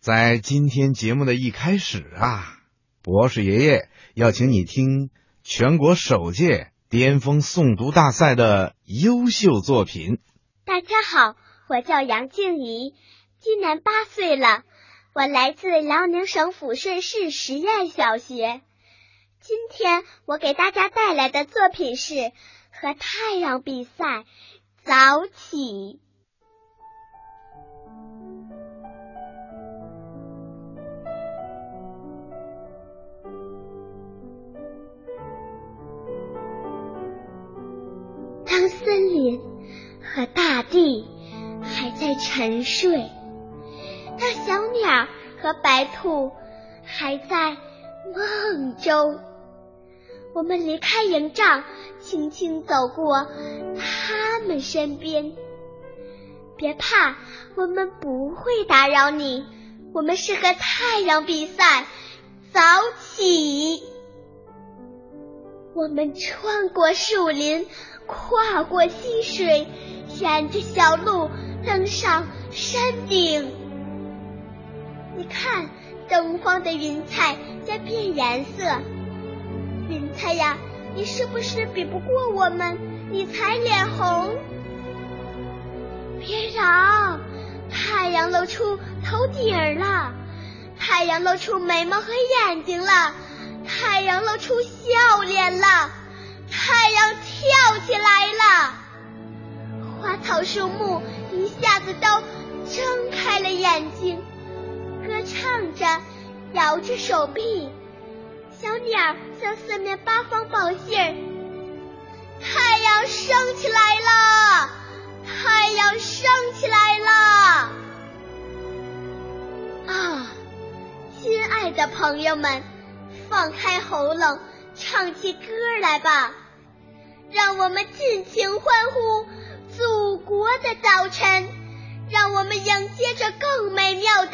在今天节目的一开始啊，博士爷爷要请你听全国首届巅峰诵读大赛的优秀作品。大家好，我叫杨静怡，今年八岁了，我来自辽宁省抚顺市实验小学。今天我给大家带来的作品是和太阳比赛，早起。和大地还在沉睡，那小鸟和白兔还在梦中，我们离开营帐，轻轻走过他们身边。别怕，我们不会打扰你。我们是和太阳比赛，早起。我们穿过树林。跨过溪水，沿着小路登上山顶。你看，东方的云彩在变颜色。云彩呀，你是不是比不过我们？你才脸红。别嚷！太阳露出头顶儿了，太阳露出眉毛和眼睛了，太阳露出笑脸了。太阳跳起来了，小树木一下子都睁开了眼睛，歌唱着，摇着手臂。小鸟向四面八方报信儿：太阳升起来了，太阳升起来了！啊，亲爱的朋友们，放开喉咙。唱起歌来吧，让我们尽情欢呼的早晨，让我们迎接着更美妙。